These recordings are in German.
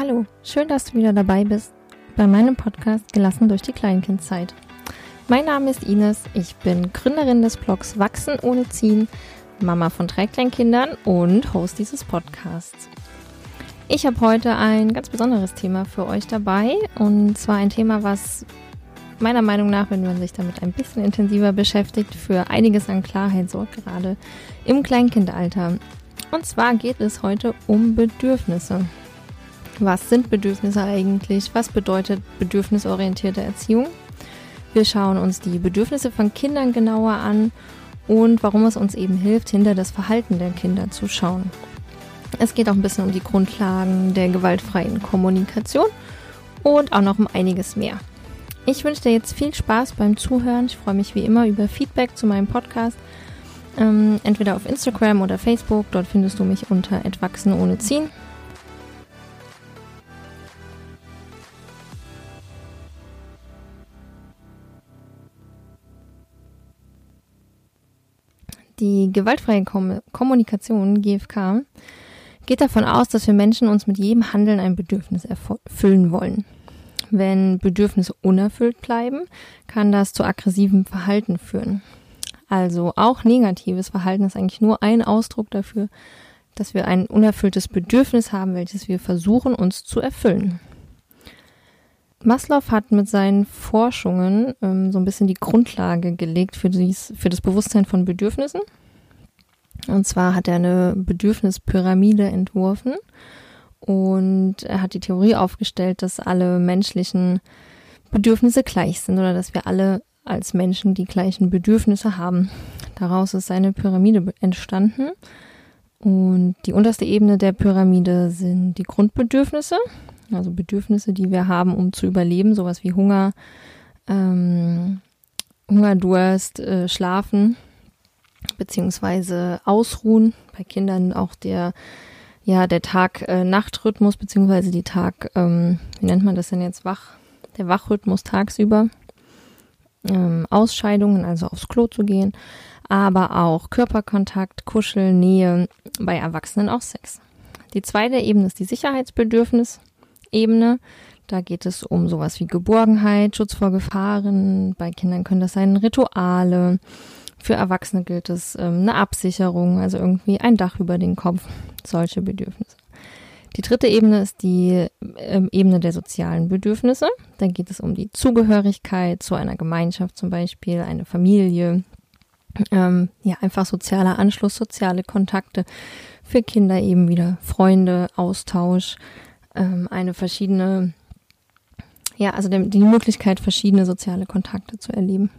Hallo, schön, dass du wieder dabei bist bei meinem Podcast Gelassen durch die Kleinkindzeit. Mein Name ist Ines, ich bin Gründerin des Blogs Wachsen ohne Ziehen, Mama von drei Kleinkindern und Host dieses Podcasts. Ich habe heute ein ganz besonderes Thema für euch dabei und zwar ein Thema, was meiner Meinung nach, wenn man sich damit ein bisschen intensiver beschäftigt, für einiges an Klarheit sorgt, gerade im Kleinkindalter. Und zwar geht es heute um Bedürfnisse. Was sind Bedürfnisse eigentlich? Was bedeutet bedürfnisorientierte Erziehung? Wir schauen uns die Bedürfnisse von Kindern genauer an und warum es uns eben hilft, hinter das Verhalten der Kinder zu schauen. Es geht auch ein bisschen um die Grundlagen der gewaltfreien Kommunikation und auch noch um einiges mehr. Ich wünsche dir jetzt viel Spaß beim Zuhören. Ich freue mich wie immer über Feedback zu meinem Podcast. Ähm, entweder auf Instagram oder Facebook. Dort findest du mich unter Entwachsen ohne Ziehen. Die gewaltfreie Kom Kommunikation, GFK, geht davon aus, dass wir Menschen uns mit jedem Handeln ein Bedürfnis erfüllen wollen. Wenn Bedürfnisse unerfüllt bleiben, kann das zu aggressivem Verhalten führen. Also auch negatives Verhalten ist eigentlich nur ein Ausdruck dafür, dass wir ein unerfülltes Bedürfnis haben, welches wir versuchen uns zu erfüllen. Maslow hat mit seinen Forschungen ähm, so ein bisschen die Grundlage gelegt für, dies, für das Bewusstsein von Bedürfnissen. Und zwar hat er eine Bedürfnispyramide entworfen und er hat die Theorie aufgestellt, dass alle menschlichen Bedürfnisse gleich sind oder dass wir alle als Menschen die gleichen Bedürfnisse haben. Daraus ist seine Pyramide entstanden. Und die unterste Ebene der Pyramide sind die Grundbedürfnisse, also Bedürfnisse, die wir haben, um zu überleben, sowas wie Hunger, ähm, Hunger, Durst, äh, Schlafen, beziehungsweise Ausruhen. Bei Kindern auch der, ja, der Tag-Nacht-Rhythmus, beziehungsweise die Tag, ähm, wie nennt man das denn jetzt, Wach, der Wachrhythmus tagsüber. Ähm, Ausscheidungen, also aufs Klo zu gehen, aber auch Körperkontakt, Kuscheln, Nähe, bei Erwachsenen auch Sex. Die zweite Ebene ist die Sicherheitsbedürfnis. Ebene. Da geht es um sowas wie Geborgenheit, Schutz vor Gefahren. Bei Kindern können das sein Rituale. Für Erwachsene gilt es ähm, eine Absicherung, also irgendwie ein Dach über den Kopf. Solche Bedürfnisse. Die dritte Ebene ist die ähm, Ebene der sozialen Bedürfnisse. Da geht es um die Zugehörigkeit zu einer Gemeinschaft zum Beispiel, eine Familie. Ähm, ja, einfach sozialer Anschluss, soziale Kontakte. Für Kinder eben wieder Freunde, Austausch, ähm, eine verschiedene, ja, also die Möglichkeit, verschiedene soziale Kontakte zu erleben.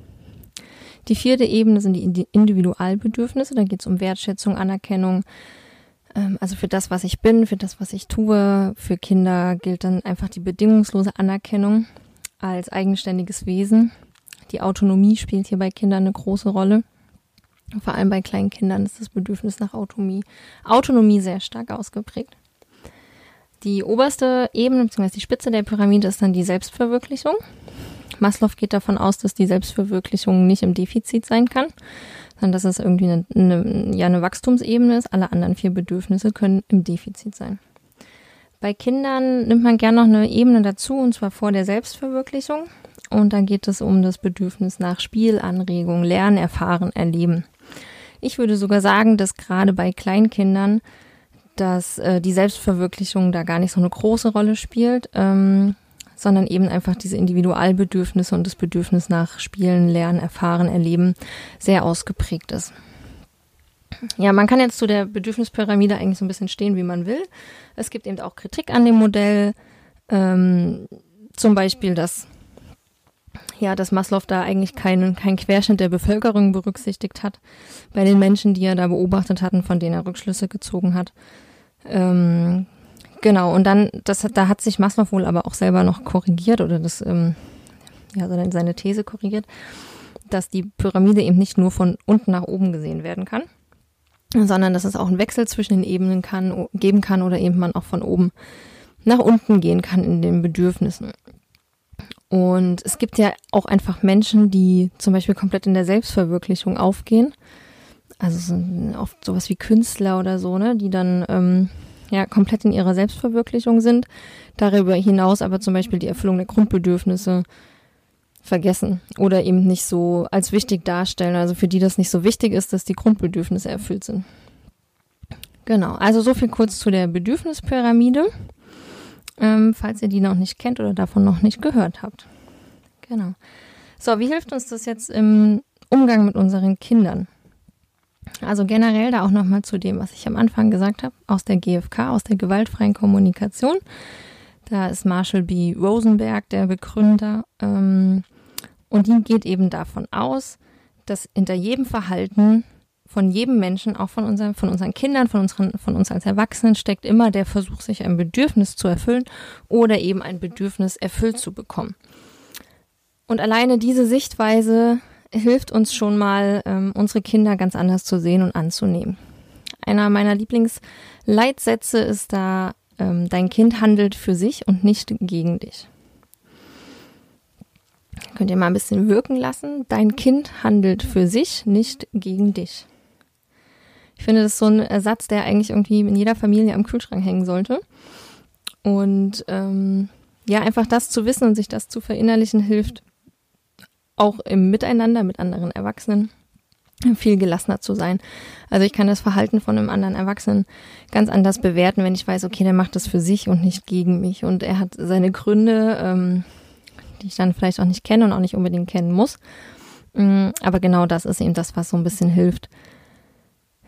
Die vierte Ebene sind die Individualbedürfnisse. Da geht es um Wertschätzung, Anerkennung. Ähm, also für das, was ich bin, für das, was ich tue. Für Kinder gilt dann einfach die bedingungslose Anerkennung als eigenständiges Wesen. Die Autonomie spielt hier bei Kindern eine große Rolle. Vor allem bei kleinen Kindern ist das Bedürfnis nach Autonomie, Autonomie sehr stark ausgeprägt. Die oberste Ebene bzw. die Spitze der Pyramide ist dann die Selbstverwirklichung. Maslow geht davon aus, dass die Selbstverwirklichung nicht im Defizit sein kann, sondern dass es irgendwie eine, eine, ja, eine Wachstumsebene ist. Alle anderen vier Bedürfnisse können im Defizit sein. Bei Kindern nimmt man gerne noch eine Ebene dazu, und zwar vor der Selbstverwirklichung. Und da geht es um das Bedürfnis nach Spielanregung, Lernen, Erfahren, Erleben. Ich würde sogar sagen, dass gerade bei Kleinkindern dass äh, die Selbstverwirklichung da gar nicht so eine große Rolle spielt, ähm, sondern eben einfach diese Individualbedürfnisse und das Bedürfnis nach Spielen, Lernen, Erfahren, Erleben sehr ausgeprägt ist. Ja, man kann jetzt zu der Bedürfnispyramide eigentlich so ein bisschen stehen, wie man will. Es gibt eben auch Kritik an dem Modell, ähm, zum Beispiel, dass ja, dass Maslow da eigentlich keinen kein Querschnitt der Bevölkerung berücksichtigt hat bei den Menschen, die er da beobachtet hatten, von denen er Rückschlüsse gezogen hat. Ähm, genau, und dann, das, da hat sich Maslow wohl aber auch selber noch korrigiert oder das, ähm, ja, seine These korrigiert, dass die Pyramide eben nicht nur von unten nach oben gesehen werden kann, sondern dass es auch einen Wechsel zwischen den Ebenen kann, geben kann oder eben man auch von oben nach unten gehen kann in den Bedürfnissen. Und es gibt ja auch einfach Menschen, die zum Beispiel komplett in der Selbstverwirklichung aufgehen also so, oft sowas wie Künstler oder so, ne, die dann ähm, ja komplett in ihrer Selbstverwirklichung sind, darüber hinaus aber zum Beispiel die Erfüllung der Grundbedürfnisse vergessen oder eben nicht so als wichtig darstellen. Also für die das nicht so wichtig ist, dass die Grundbedürfnisse erfüllt sind. Genau, also so viel kurz zu der Bedürfnispyramide, ähm, falls ihr die noch nicht kennt oder davon noch nicht gehört habt. Genau. So, wie hilft uns das jetzt im Umgang mit unseren Kindern? Also generell da auch nochmal zu dem, was ich am Anfang gesagt habe, aus der GfK, aus der gewaltfreien Kommunikation. Da ist Marshall B. Rosenberg der Begründer. Ähm, und die geht eben davon aus, dass hinter jedem Verhalten von jedem Menschen, auch von, unseren, von unseren Kindern, von, unseren, von uns als Erwachsenen, steckt immer der Versuch, sich ein Bedürfnis zu erfüllen oder eben ein Bedürfnis erfüllt zu bekommen. Und alleine diese Sichtweise hilft uns schon mal, ähm, unsere Kinder ganz anders zu sehen und anzunehmen. Einer meiner Lieblingsleitsätze ist da, ähm, dein Kind handelt für sich und nicht gegen dich. Könnt ihr mal ein bisschen wirken lassen. Dein Kind handelt für sich, nicht gegen dich. Ich finde, das ist so ein Ersatz, der eigentlich irgendwie in jeder Familie am Kühlschrank hängen sollte. Und ähm, ja, einfach das zu wissen und sich das zu verinnerlichen hilft, auch im Miteinander mit anderen Erwachsenen viel gelassener zu sein. Also ich kann das Verhalten von einem anderen Erwachsenen ganz anders bewerten, wenn ich weiß, okay, der macht das für sich und nicht gegen mich und er hat seine Gründe, ähm, die ich dann vielleicht auch nicht kenne und auch nicht unbedingt kennen muss. Mm, aber genau das ist eben das, was so ein bisschen hilft,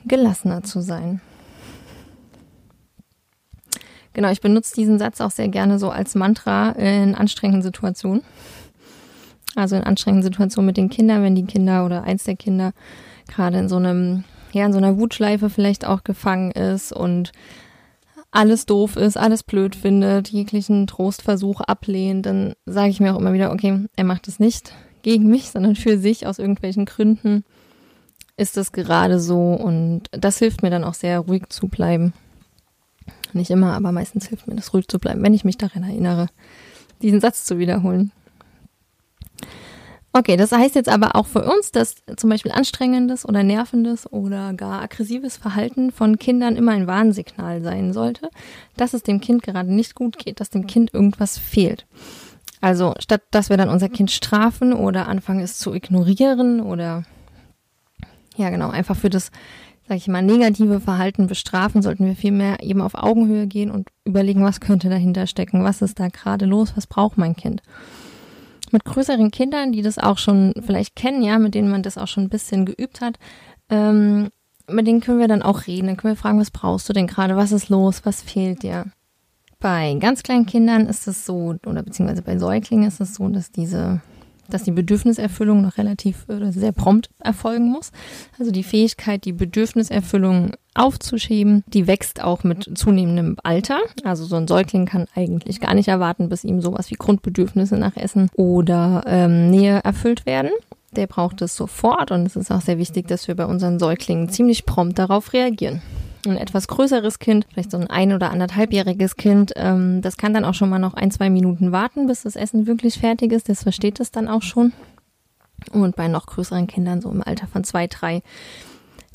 gelassener zu sein. Genau, ich benutze diesen Satz auch sehr gerne so als Mantra in anstrengenden Situationen. Also in anstrengenden Situationen mit den Kindern, wenn die Kinder oder eins der Kinder gerade in so einem, ja, in so einer Wutschleife vielleicht auch gefangen ist und alles doof ist, alles blöd findet, jeglichen Trostversuch ablehnt, dann sage ich mir auch immer wieder, okay, er macht es nicht gegen mich, sondern für sich aus irgendwelchen Gründen ist es gerade so und das hilft mir dann auch sehr ruhig zu bleiben. Nicht immer, aber meistens hilft mir das ruhig zu bleiben, wenn ich mich daran erinnere, diesen Satz zu wiederholen. Okay, das heißt jetzt aber auch für uns, dass zum Beispiel anstrengendes oder nervendes oder gar aggressives Verhalten von Kindern immer ein Warnsignal sein sollte, dass es dem Kind gerade nicht gut geht, dass dem Kind irgendwas fehlt. Also statt dass wir dann unser Kind strafen oder anfangen es zu ignorieren oder ja genau, einfach für das, sag ich mal, negative Verhalten bestrafen, sollten wir vielmehr eben auf Augenhöhe gehen und überlegen, was könnte dahinter stecken, was ist da gerade los, was braucht mein Kind mit größeren Kindern, die das auch schon vielleicht kennen, ja, mit denen man das auch schon ein bisschen geübt hat, ähm, mit denen können wir dann auch reden. Dann können wir fragen, was brauchst du denn gerade? Was ist los? Was fehlt dir? Bei ganz kleinen Kindern ist es so, oder beziehungsweise bei Säuglingen ist es so, dass diese dass die Bedürfniserfüllung noch relativ oder sehr prompt erfolgen muss. Also die Fähigkeit, die Bedürfniserfüllung aufzuschieben, die wächst auch mit zunehmendem Alter. Also so ein Säugling kann eigentlich gar nicht erwarten, bis ihm sowas wie Grundbedürfnisse nach Essen oder ähm, Nähe erfüllt werden. Der braucht es sofort und es ist auch sehr wichtig, dass wir bei unseren Säuglingen ziemlich prompt darauf reagieren ein etwas größeres Kind, vielleicht so ein ein- oder anderthalbjähriges Kind, ähm, das kann dann auch schon mal noch ein, zwei Minuten warten, bis das Essen wirklich fertig ist. Das versteht es dann auch schon. Und bei noch größeren Kindern, so im Alter von zwei, drei,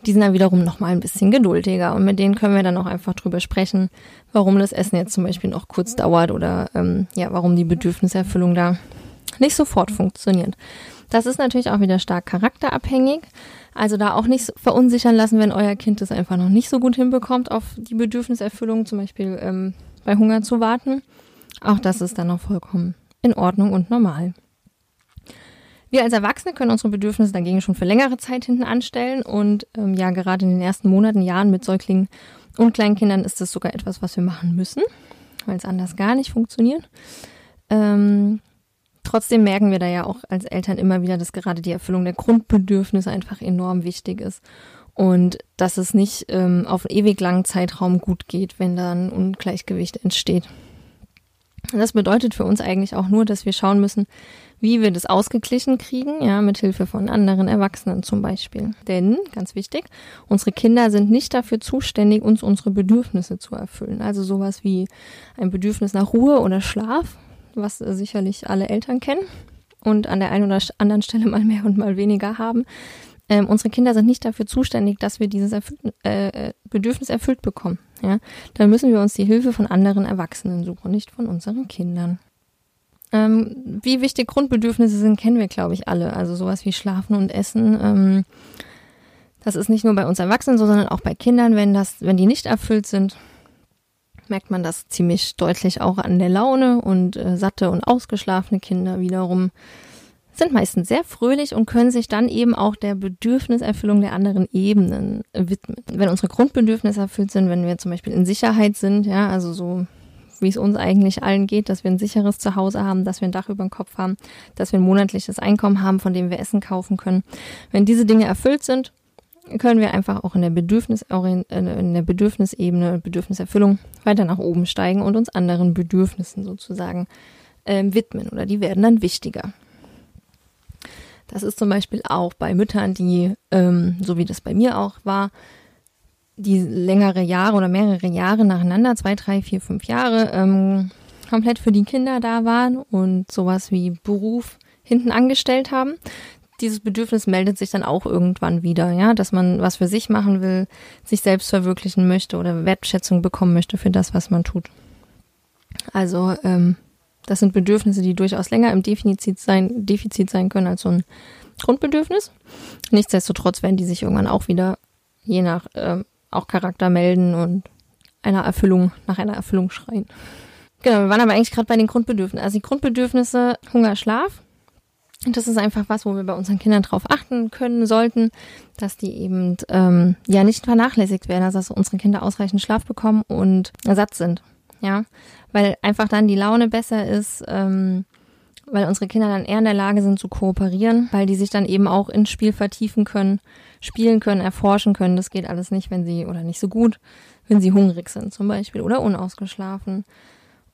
die sind dann wiederum noch mal ein bisschen geduldiger. Und mit denen können wir dann auch einfach drüber sprechen, warum das Essen jetzt zum Beispiel noch kurz dauert oder ähm, ja, warum die Bedürfniserfüllung da nicht sofort funktioniert. Das ist natürlich auch wieder stark charakterabhängig. Also da auch nicht verunsichern lassen, wenn euer Kind es einfach noch nicht so gut hinbekommt, auf die Bedürfniserfüllung, zum Beispiel ähm, bei Hunger zu warten. Auch das ist dann noch vollkommen in Ordnung und normal. Wir als Erwachsene können unsere Bedürfnisse dagegen schon für längere Zeit hinten anstellen und ähm, ja, gerade in den ersten Monaten, Jahren mit Säuglingen und Kleinkindern ist das sogar etwas, was wir machen müssen, weil es anders gar nicht funktioniert. Ähm, Trotzdem merken wir da ja auch als Eltern immer wieder, dass gerade die Erfüllung der Grundbedürfnisse einfach enorm wichtig ist. Und dass es nicht ähm, auf ewig langen Zeitraum gut geht, wenn da ein Ungleichgewicht entsteht. Das bedeutet für uns eigentlich auch nur, dass wir schauen müssen, wie wir das ausgeglichen kriegen, ja, mit Hilfe von anderen Erwachsenen zum Beispiel. Denn, ganz wichtig, unsere Kinder sind nicht dafür zuständig, uns unsere Bedürfnisse zu erfüllen. Also sowas wie ein Bedürfnis nach Ruhe oder Schlaf was äh, sicherlich alle Eltern kennen und an der einen oder anderen Stelle mal mehr und mal weniger haben. ähm, unsere Kinder sind nicht dafür zuständig, dass wir dieses erfüllt, äh, äh, Bedürfnis erfüllt bekommen. Ja, dann müssen wir uns die Hilfe von anderen Erwachsenen suchen, nicht von unseren Kindern. Ähm, wie wichtig Grundbedürfnisse sind, kennen wir, glaube ich, alle. Also sowas wie Schlafen und Essen. Ähm, das ist nicht nur bei uns Erwachsenen so, sondern auch bei Kindern, wenn das, wenn die nicht erfüllt sind, merkt man das ziemlich deutlich auch an der Laune und äh, satte und ausgeschlafene Kinder wiederum sind meistens sehr fröhlich und können sich dann eben auch der Bedürfniserfüllung der anderen Ebenen widmen. Wenn unsere Grundbedürfnisse erfüllt sind, wenn wir zum Beispiel in Sicherheit sind, ja, also so wie es uns eigentlich allen geht, dass wir ein sicheres Zuhause haben, dass wir ein Dach über dem Kopf haben, dass wir ein monatliches Einkommen haben, von dem wir Essen kaufen können. Wenn diese Dinge erfüllt sind, können wir einfach auch in der, äh, in der Bedürfnisebene, Bedürfniserfüllung weiter nach oben steigen und uns anderen Bedürfnissen sozusagen äh, widmen oder die werden dann wichtiger. Das ist zum Beispiel auch bei Müttern, die, ähm, so wie das bei mir auch war, die längere Jahre oder mehrere Jahre nacheinander, zwei, drei, vier, fünf Jahre, ähm, komplett für die Kinder da waren und sowas wie Beruf hinten angestellt haben dieses Bedürfnis meldet sich dann auch irgendwann wieder, ja, dass man was für sich machen will, sich selbst verwirklichen möchte oder Wertschätzung bekommen möchte für das, was man tut. Also ähm, das sind Bedürfnisse, die durchaus länger im Defizit sein, Defizit sein können als so ein Grundbedürfnis. Nichtsdestotrotz werden die sich irgendwann auch wieder je nach ähm, auch Charakter melden und einer Erfüllung nach einer Erfüllung schreien. Genau, wir waren aber eigentlich gerade bei den Grundbedürfnissen. Also die Grundbedürfnisse Hunger, Schlaf und das ist einfach was, wo wir bei unseren Kindern drauf achten können sollten, dass die eben ähm, ja nicht vernachlässigt werden, also dass unsere Kinder ausreichend Schlaf bekommen und satt sind. Ja, weil einfach dann die Laune besser ist, ähm, weil unsere Kinder dann eher in der Lage sind zu kooperieren, weil die sich dann eben auch ins Spiel vertiefen können, spielen können, erforschen können. Das geht alles nicht, wenn sie oder nicht so gut, wenn sie hungrig sind zum Beispiel oder unausgeschlafen.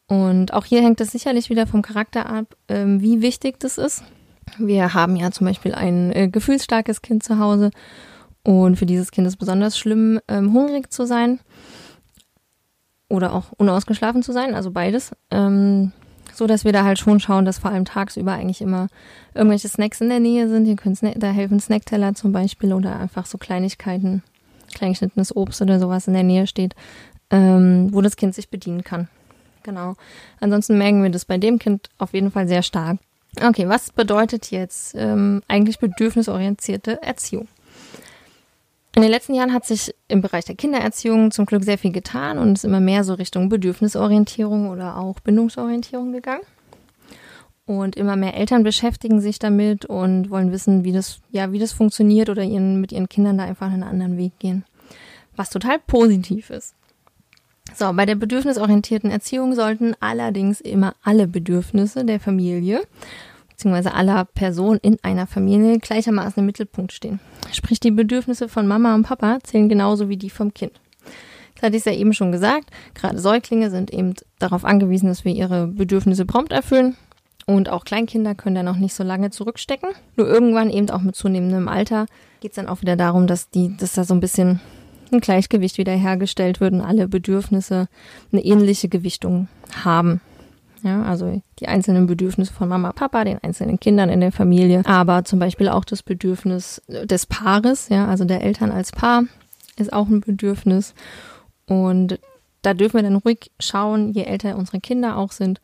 Und auch hier hängt es sicherlich wieder vom Charakter ab, ähm, wie wichtig das ist. Wir haben ja zum Beispiel ein äh, gefühlsstarkes Kind zu Hause und für dieses Kind ist besonders schlimm, ähm, hungrig zu sein oder auch unausgeschlafen zu sein, also beides. Ähm, so dass wir da halt schon schauen, dass vor allem tagsüber eigentlich immer irgendwelche Snacks in der Nähe sind. Ihr könnt da helfen Snackteller zum Beispiel oder einfach so Kleinigkeiten, kleingeschnittenes Obst oder sowas in der Nähe steht, ähm, wo das Kind sich bedienen kann. Genau. Ansonsten merken wir das bei dem Kind auf jeden Fall sehr stark. Okay, was bedeutet jetzt ähm, eigentlich bedürfnisorientierte Erziehung? In den letzten Jahren hat sich im Bereich der Kindererziehung zum Glück sehr viel getan und ist immer mehr so Richtung Bedürfnisorientierung oder auch Bindungsorientierung gegangen. Und immer mehr Eltern beschäftigen sich damit und wollen wissen, wie das, ja, wie das funktioniert oder ihren, mit ihren Kindern da einfach einen anderen Weg gehen. Was total positiv ist. So, bei der bedürfnisorientierten Erziehung sollten allerdings immer alle Bedürfnisse der Familie bzw. aller Personen in einer Familie gleichermaßen im Mittelpunkt stehen. Sprich, die Bedürfnisse von Mama und Papa zählen genauso wie die vom Kind. Das hatte ich ja eben schon gesagt. Gerade Säuglinge sind eben darauf angewiesen, dass wir ihre Bedürfnisse prompt erfüllen. Und auch Kleinkinder können da noch nicht so lange zurückstecken. Nur irgendwann eben auch mit zunehmendem Alter geht es dann auch wieder darum, dass die, dass da so ein bisschen ein Gleichgewicht wiederhergestellt wird und alle Bedürfnisse eine ähnliche Gewichtung haben. Ja, also die einzelnen Bedürfnisse von Mama, Papa, den einzelnen Kindern in der Familie, aber zum Beispiel auch das Bedürfnis des Paares, ja, also der Eltern als Paar ist auch ein Bedürfnis. Und da dürfen wir dann ruhig schauen, je älter unsere Kinder auch sind,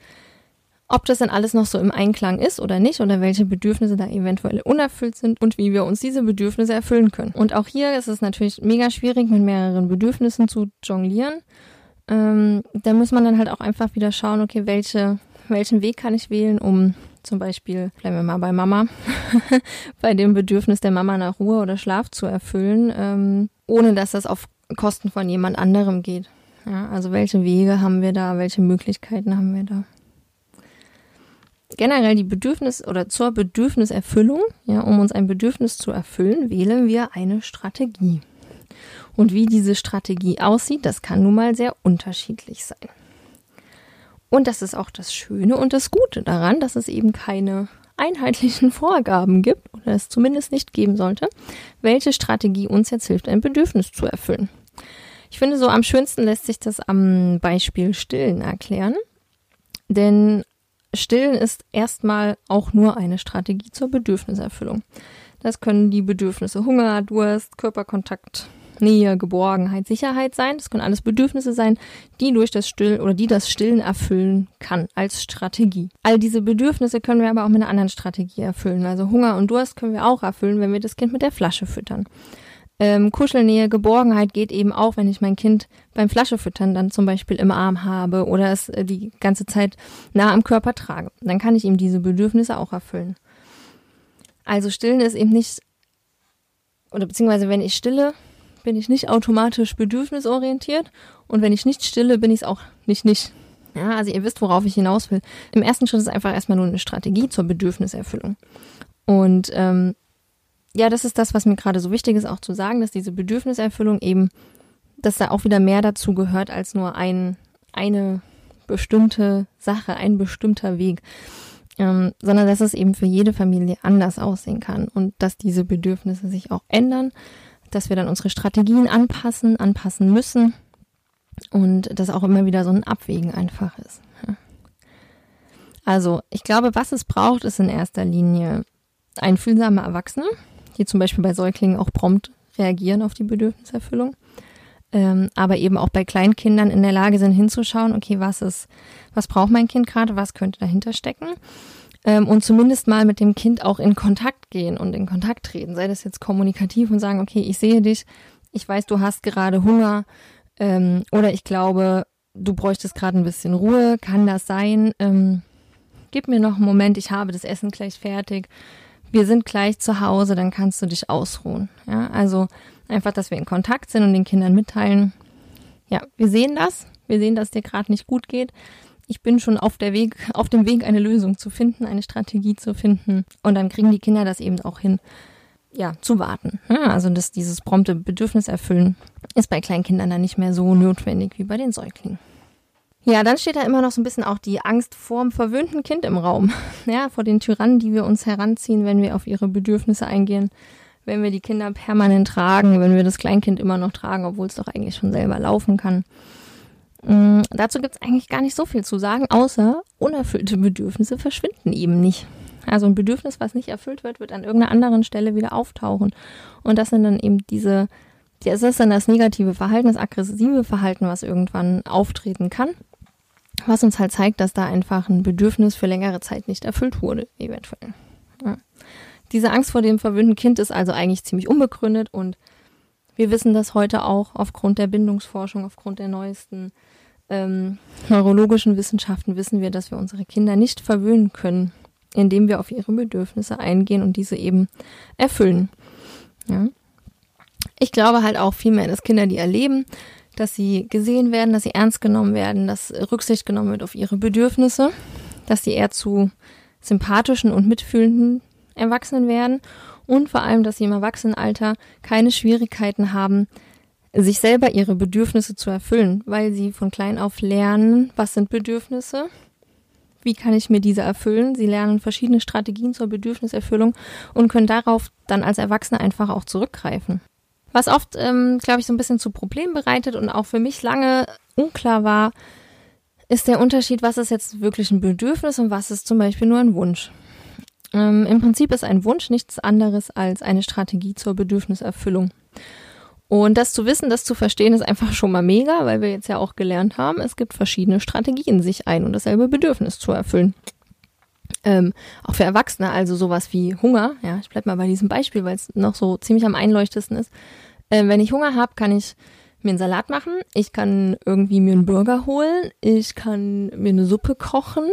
ob das dann alles noch so im Einklang ist oder nicht oder welche Bedürfnisse da eventuell unerfüllt sind und wie wir uns diese Bedürfnisse erfüllen können. Und auch hier ist es natürlich mega schwierig, mit mehreren Bedürfnissen zu jonglieren. Ähm, da muss man dann halt auch einfach wieder schauen, okay, welche, welchen Weg kann ich wählen, um zum Beispiel, bleiben wir mal bei Mama, bei dem Bedürfnis der Mama nach Ruhe oder Schlaf zu erfüllen, ähm, ohne dass das auf Kosten von jemand anderem geht. Ja, also welche Wege haben wir da, welche Möglichkeiten haben wir da? Generell die Bedürfnis oder zur Bedürfniserfüllung, ja, um uns ein Bedürfnis zu erfüllen, wählen wir eine Strategie. Und wie diese Strategie aussieht, das kann nun mal sehr unterschiedlich sein. Und das ist auch das Schöne und das Gute daran, dass es eben keine einheitlichen Vorgaben gibt oder es zumindest nicht geben sollte, welche Strategie uns jetzt hilft, ein Bedürfnis zu erfüllen. Ich finde, so am schönsten lässt sich das am Beispiel Stillen erklären. Denn Stillen ist erstmal auch nur eine Strategie zur Bedürfniserfüllung. Das können die Bedürfnisse Hunger, Durst, Körperkontakt, Nähe, Geborgenheit, Sicherheit sein. Das können alles Bedürfnisse sein, die durch das Stillen oder die das Stillen erfüllen kann als Strategie. All diese Bedürfnisse können wir aber auch mit einer anderen Strategie erfüllen. Also Hunger und Durst können wir auch erfüllen, wenn wir das Kind mit der Flasche füttern. Ähm, Kuschelnähe, Geborgenheit geht eben auch, wenn ich mein Kind beim Flaschefüttern dann zum Beispiel im Arm habe oder es äh, die ganze Zeit nah am Körper trage. Dann kann ich ihm diese Bedürfnisse auch erfüllen. Also stillen ist eben nicht, oder beziehungsweise wenn ich stille, bin ich nicht automatisch bedürfnisorientiert und wenn ich nicht stille, bin ich es auch nicht nicht. Ja, also ihr wisst, worauf ich hinaus will. Im ersten Schritt ist einfach erstmal nur eine Strategie zur Bedürfniserfüllung. Und ähm, ja, das ist das, was mir gerade so wichtig ist, auch zu sagen, dass diese Bedürfniserfüllung eben, dass da auch wieder mehr dazu gehört als nur ein, eine bestimmte Sache, ein bestimmter Weg, ähm, sondern dass es eben für jede Familie anders aussehen kann und dass diese Bedürfnisse sich auch ändern, dass wir dann unsere Strategien anpassen, anpassen müssen und dass auch immer wieder so ein Abwägen einfach ist. Also, ich glaube, was es braucht, ist in erster Linie einfühlsame Erwachsene, die zum Beispiel bei Säuglingen auch prompt reagieren auf die Bedürfniserfüllung. Ähm, aber eben auch bei Kleinkindern in der Lage sind hinzuschauen, okay, was ist, was braucht mein Kind gerade, was könnte dahinter stecken? Ähm, und zumindest mal mit dem Kind auch in Kontakt gehen und in Kontakt treten, sei das jetzt kommunikativ und sagen, okay, ich sehe dich, ich weiß, du hast gerade Hunger ähm, oder ich glaube, du bräuchtest gerade ein bisschen Ruhe, kann das sein? Ähm, gib mir noch einen Moment, ich habe das Essen gleich fertig wir sind gleich zu Hause, dann kannst du dich ausruhen. Ja, also einfach, dass wir in Kontakt sind und den Kindern mitteilen, ja, wir sehen das, wir sehen, dass dir gerade nicht gut geht. Ich bin schon auf der Weg, auf dem Weg, eine Lösung zu finden, eine Strategie zu finden. Und dann kriegen die Kinder das eben auch hin, ja, zu warten. Ja, also dass dieses prompte Bedürfnis erfüllen ist bei Kleinkindern dann nicht mehr so notwendig wie bei den Säuglingen. Ja, dann steht da immer noch so ein bisschen auch die Angst vorm verwöhnten Kind im Raum. Ja, vor den Tyrannen, die wir uns heranziehen, wenn wir auf ihre Bedürfnisse eingehen, wenn wir die Kinder permanent tragen, wenn wir das Kleinkind immer noch tragen, obwohl es doch eigentlich schon selber laufen kann. Mhm, dazu gibt es eigentlich gar nicht so viel zu sagen, außer unerfüllte Bedürfnisse verschwinden eben nicht. Also ein Bedürfnis, was nicht erfüllt wird, wird an irgendeiner anderen Stelle wieder auftauchen. Und das sind dann eben diese, das ist dann das negative Verhalten, das aggressive Verhalten, was irgendwann auftreten kann was uns halt zeigt, dass da einfach ein Bedürfnis für längere Zeit nicht erfüllt wurde, eventuell. Ja. Diese Angst vor dem verwöhnten Kind ist also eigentlich ziemlich unbegründet und wir wissen das heute auch aufgrund der Bindungsforschung, aufgrund der neuesten ähm, neurologischen Wissenschaften wissen wir, dass wir unsere Kinder nicht verwöhnen können, indem wir auf ihre Bedürfnisse eingehen und diese eben erfüllen. Ja. Ich glaube halt auch vielmehr, dass Kinder, die erleben, dass sie gesehen werden, dass sie ernst genommen werden, dass Rücksicht genommen wird auf ihre Bedürfnisse, dass sie eher zu sympathischen und mitfühlenden Erwachsenen werden und vor allem, dass sie im Erwachsenenalter keine Schwierigkeiten haben, sich selber ihre Bedürfnisse zu erfüllen, weil sie von klein auf lernen, was sind Bedürfnisse, wie kann ich mir diese erfüllen. Sie lernen verschiedene Strategien zur Bedürfniserfüllung und können darauf dann als Erwachsene einfach auch zurückgreifen. Was oft, ähm, glaube ich, so ein bisschen zu Problemen bereitet und auch für mich lange unklar war, ist der Unterschied, was ist jetzt wirklich ein Bedürfnis und was ist zum Beispiel nur ein Wunsch. Ähm, Im Prinzip ist ein Wunsch nichts anderes als eine Strategie zur Bedürfniserfüllung. Und das zu wissen, das zu verstehen, ist einfach schon mal mega, weil wir jetzt ja auch gelernt haben, es gibt verschiedene Strategien, sich ein und dasselbe Bedürfnis zu erfüllen. Ähm, auch für Erwachsene, also sowas wie Hunger, ja, ich bleib mal bei diesem Beispiel, weil es noch so ziemlich am einleuchtesten ist. Ähm, wenn ich Hunger habe, kann ich mir einen Salat machen, ich kann irgendwie mir einen Burger holen, ich kann mir eine Suppe kochen,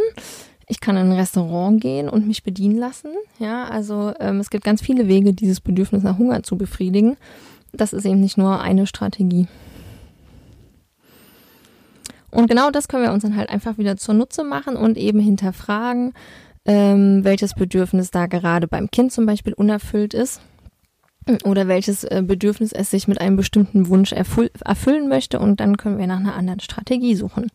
ich kann in ein Restaurant gehen und mich bedienen lassen. Ja, also ähm, es gibt ganz viele Wege, dieses Bedürfnis nach Hunger zu befriedigen. Das ist eben nicht nur eine Strategie. Und genau das können wir uns dann halt einfach wieder zunutze machen und eben hinterfragen, ähm, welches Bedürfnis da gerade beim Kind zum Beispiel unerfüllt ist oder welches äh, Bedürfnis es sich mit einem bestimmten Wunsch erfüllen möchte und dann können wir nach einer anderen Strategie suchen.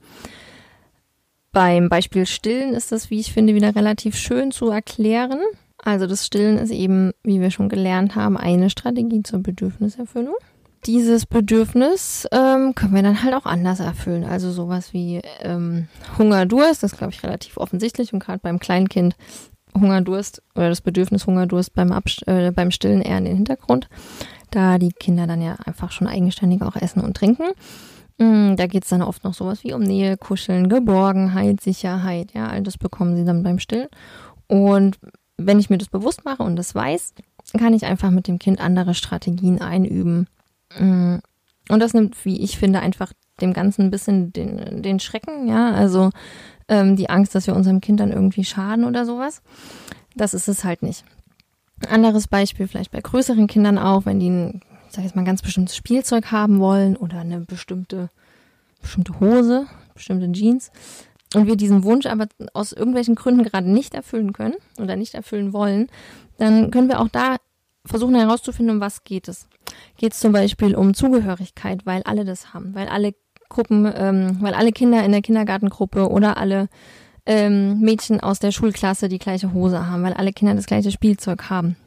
Beim Beispiel Stillen ist das, wie ich finde, wieder relativ schön zu erklären. Also das Stillen ist eben, wie wir schon gelernt haben, eine Strategie zur Bedürfniserfüllung dieses Bedürfnis ähm, können wir dann halt auch anders erfüllen. Also sowas wie ähm, Hunger, Durst, das glaube ich relativ offensichtlich und gerade beim Kleinkind Hungerdurst oder das Bedürfnis Hungerdurst beim, Abst äh, beim Stillen eher in den Hintergrund, da die Kinder dann ja einfach schon eigenständig auch essen und trinken. Mm, da geht es dann oft noch sowas wie um Nähe, Kuscheln, Geborgenheit, Sicherheit. Ja, all das bekommen sie dann beim Stillen. Und wenn ich mir das bewusst mache und das weiß, kann ich einfach mit dem Kind andere Strategien einüben. Mm, und das nimmt, wie ich finde, einfach dem Ganzen ein bisschen den, den Schrecken, ja, also ähm, die Angst, dass wir unserem Kind dann irgendwie schaden oder sowas. Das ist es halt nicht. Anderes Beispiel vielleicht bei größeren Kindern auch, wenn die ein, ich sag jetzt mal, ein ganz bestimmtes Spielzeug haben wollen oder eine bestimmte, bestimmte Hose, bestimmte Jeans und wir diesen Wunsch aber aus irgendwelchen Gründen gerade nicht erfüllen können oder nicht erfüllen wollen, dann können wir auch da versuchen herauszufinden, um was geht es. Geht es zum Beispiel um Zugehörigkeit, weil alle das haben, weil alle Gruppen, ähm, weil alle Kinder in der Kindergartengruppe oder alle ähm, Mädchen aus der Schulklasse die gleiche Hose haben, weil alle Kinder das gleiche Spielzeug haben.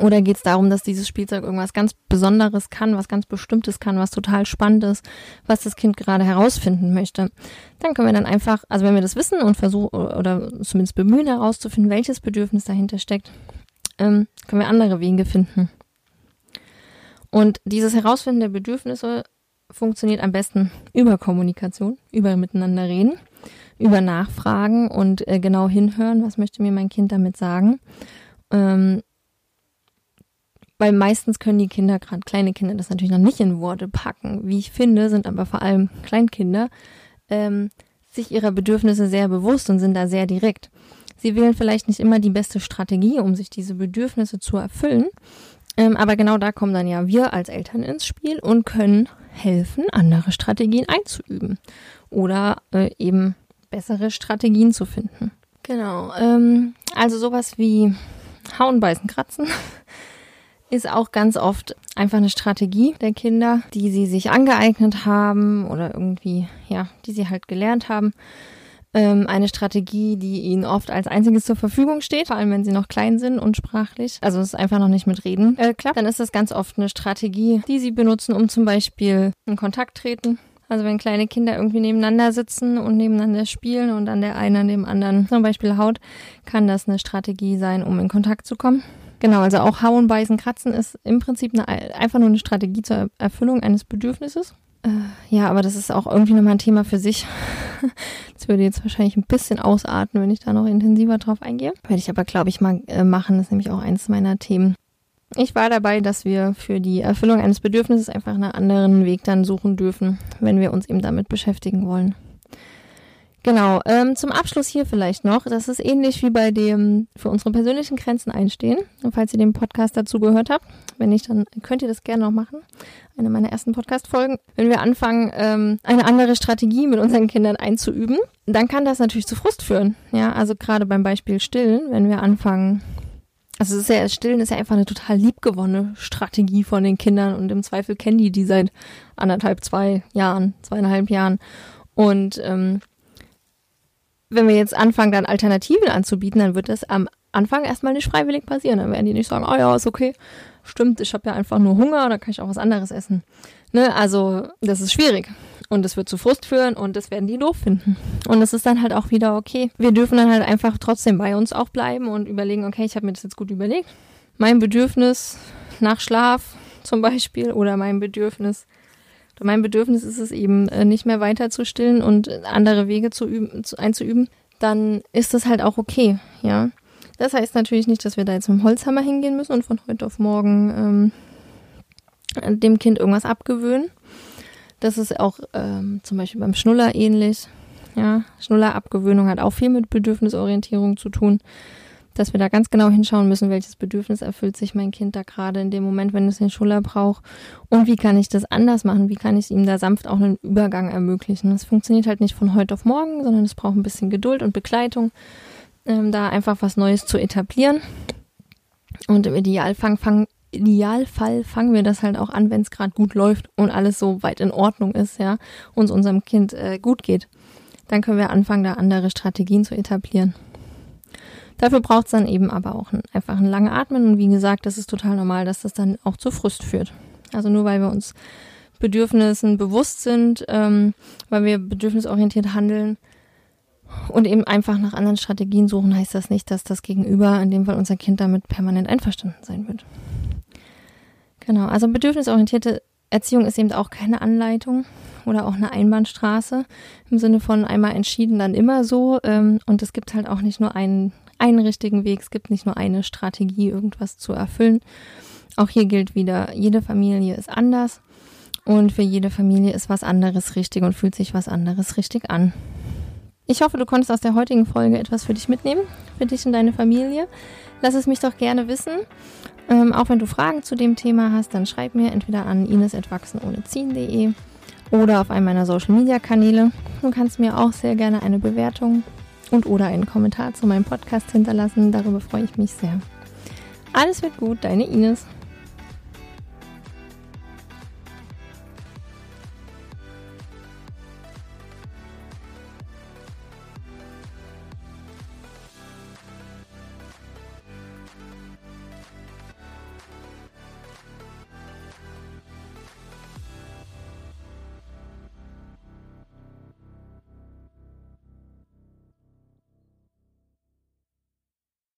Oder geht es darum, dass dieses Spielzeug irgendwas ganz Besonderes kann, was ganz Bestimmtes kann, was total spannend ist, was das Kind gerade herausfinden möchte? Dann können wir dann einfach, also wenn wir das wissen und versuchen oder zumindest bemühen herauszufinden, welches Bedürfnis dahinter steckt, ähm, können wir andere Wege finden. Und dieses Herausfinden der Bedürfnisse funktioniert am besten über Kommunikation, über miteinander reden, über Nachfragen und äh, genau hinhören, was möchte mir mein Kind damit sagen. Ähm, weil meistens können die Kinder, gerade kleine Kinder, das natürlich noch nicht in Worte packen. Wie ich finde, sind aber vor allem Kleinkinder ähm, sich ihrer Bedürfnisse sehr bewusst und sind da sehr direkt. Sie wählen vielleicht nicht immer die beste Strategie, um sich diese Bedürfnisse zu erfüllen. Ähm, aber genau da kommen dann ja wir als Eltern ins Spiel und können helfen, andere Strategien einzuüben oder äh, eben bessere Strategien zu finden. Genau. Ähm, also sowas wie Hauen, Beißen, Kratzen ist auch ganz oft einfach eine Strategie der Kinder, die sie sich angeeignet haben oder irgendwie, ja, die sie halt gelernt haben. Ähm, eine Strategie, die ihnen oft als einziges zur Verfügung steht, vor allem wenn sie noch klein sind und sprachlich. Also es ist einfach noch nicht mit Reden äh, klappt. Dann ist das ganz oft eine Strategie, die sie benutzen, um zum Beispiel in Kontakt treten also wenn kleine Kinder irgendwie nebeneinander sitzen und nebeneinander spielen und dann der eine an dem anderen zum Beispiel haut, kann das eine Strategie sein, um in Kontakt zu kommen. Genau, also auch Hauen, Beißen, Kratzen ist im Prinzip eine, einfach nur eine Strategie zur Erfüllung eines Bedürfnisses. Äh, ja, aber das ist auch irgendwie nochmal ein Thema für sich. Das würde jetzt wahrscheinlich ein bisschen ausarten, wenn ich da noch intensiver drauf eingehe. Werde ich aber, glaube ich, mal äh, machen. Das ist nämlich auch eines meiner Themen. Ich war dabei, dass wir für die Erfüllung eines Bedürfnisses einfach einen anderen Weg dann suchen dürfen, wenn wir uns eben damit beschäftigen wollen. Genau, ähm, zum Abschluss hier vielleicht noch, das ist ähnlich wie bei dem für unsere persönlichen Grenzen einstehen. Und falls ihr den Podcast dazu gehört habt, wenn nicht, dann könnt ihr das gerne noch machen. Eine meiner ersten Podcast-Folgen. Wenn wir anfangen, ähm, eine andere Strategie mit unseren Kindern einzuüben, dann kann das natürlich zu Frust führen. Ja, also gerade beim Beispiel Stillen, wenn wir anfangen, also es ist ja, Stillen ist ja einfach eine total liebgewonnene Strategie von den Kindern und im Zweifel kennen die die seit anderthalb, zwei Jahren, zweieinhalb Jahren. Und ähm, wenn wir jetzt anfangen, dann Alternativen anzubieten, dann wird das am Anfang erstmal nicht freiwillig passieren. Dann werden die nicht sagen, oh ja, ist okay, stimmt, ich habe ja einfach nur Hunger, oder kann ich auch was anderes essen. Ne? Also das ist schwierig. Und es wird zu Frust führen und das werden die doof finden. Und es ist dann halt auch wieder okay. Wir dürfen dann halt einfach trotzdem bei uns auch bleiben und überlegen, okay, ich habe mir das jetzt gut überlegt. Mein Bedürfnis nach Schlaf zum Beispiel oder mein Bedürfnis mein Bedürfnis ist es eben, äh, nicht mehr weiter zu stillen und andere Wege zu üben, zu, einzuüben, dann ist das halt auch okay, ja. Das heißt natürlich nicht, dass wir da jetzt mit dem Holzhammer hingehen müssen und von heute auf morgen ähm, dem Kind irgendwas abgewöhnen. Das ist auch ähm, zum Beispiel beim Schnuller ähnlich. Ja, Schnullerabgewöhnung hat auch viel mit Bedürfnisorientierung zu tun dass wir da ganz genau hinschauen müssen, welches Bedürfnis erfüllt sich mein Kind da gerade in dem Moment, wenn es den Schuller braucht und wie kann ich das anders machen, wie kann ich ihm da sanft auch einen Übergang ermöglichen. Das funktioniert halt nicht von heute auf morgen, sondern es braucht ein bisschen Geduld und Begleitung, ähm, da einfach was Neues zu etablieren. Und im Idealfall, fang, Idealfall fangen wir das halt auch an, wenn es gerade gut läuft und alles so weit in Ordnung ist, ja, und unserem Kind äh, gut geht. Dann können wir anfangen, da andere Strategien zu etablieren. Dafür braucht es dann eben aber auch ein, einfach ein lange Atmen und wie gesagt, das ist total normal, dass das dann auch zu Frust führt. Also nur weil wir uns Bedürfnissen bewusst sind, ähm, weil wir bedürfnisorientiert handeln, und eben einfach nach anderen Strategien suchen, heißt das nicht, dass das Gegenüber, in dem Fall unser Kind, damit permanent einverstanden sein wird. Genau, also bedürfnisorientierte Erziehung ist eben auch keine Anleitung oder auch eine Einbahnstraße im Sinne von einmal entschieden, dann immer so. Ähm, und es gibt halt auch nicht nur einen, einen richtigen Weg, es gibt nicht nur eine Strategie, irgendwas zu erfüllen. Auch hier gilt wieder, jede Familie ist anders und für jede Familie ist was anderes richtig und fühlt sich was anderes richtig an. Ich hoffe, du konntest aus der heutigen Folge etwas für dich mitnehmen, für dich und deine Familie. Lass es mich doch gerne wissen. Ähm, auch wenn du Fragen zu dem Thema hast, dann schreib mir entweder an ines.wachsenohneziehen.de oder auf einem meiner Social Media Kanäle. Du kannst mir auch sehr gerne eine Bewertung und oder einen Kommentar zu meinem Podcast hinterlassen. Darüber freue ich mich sehr. Alles wird gut, deine Ines.